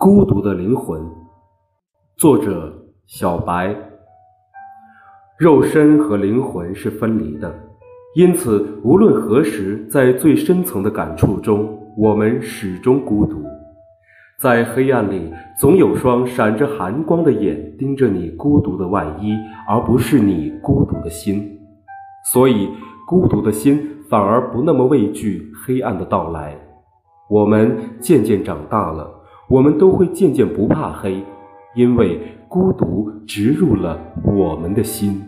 孤独的灵魂，作者小白。肉身和灵魂是分离的，因此无论何时，在最深层的感触中，我们始终孤独。在黑暗里，总有双闪着寒光的眼盯着你孤独的外衣，而不是你孤独的心。所以，孤独的心反而不那么畏惧黑暗的到来。我们渐渐长大了。我们都会渐渐不怕黑，因为孤独植入了我们的心。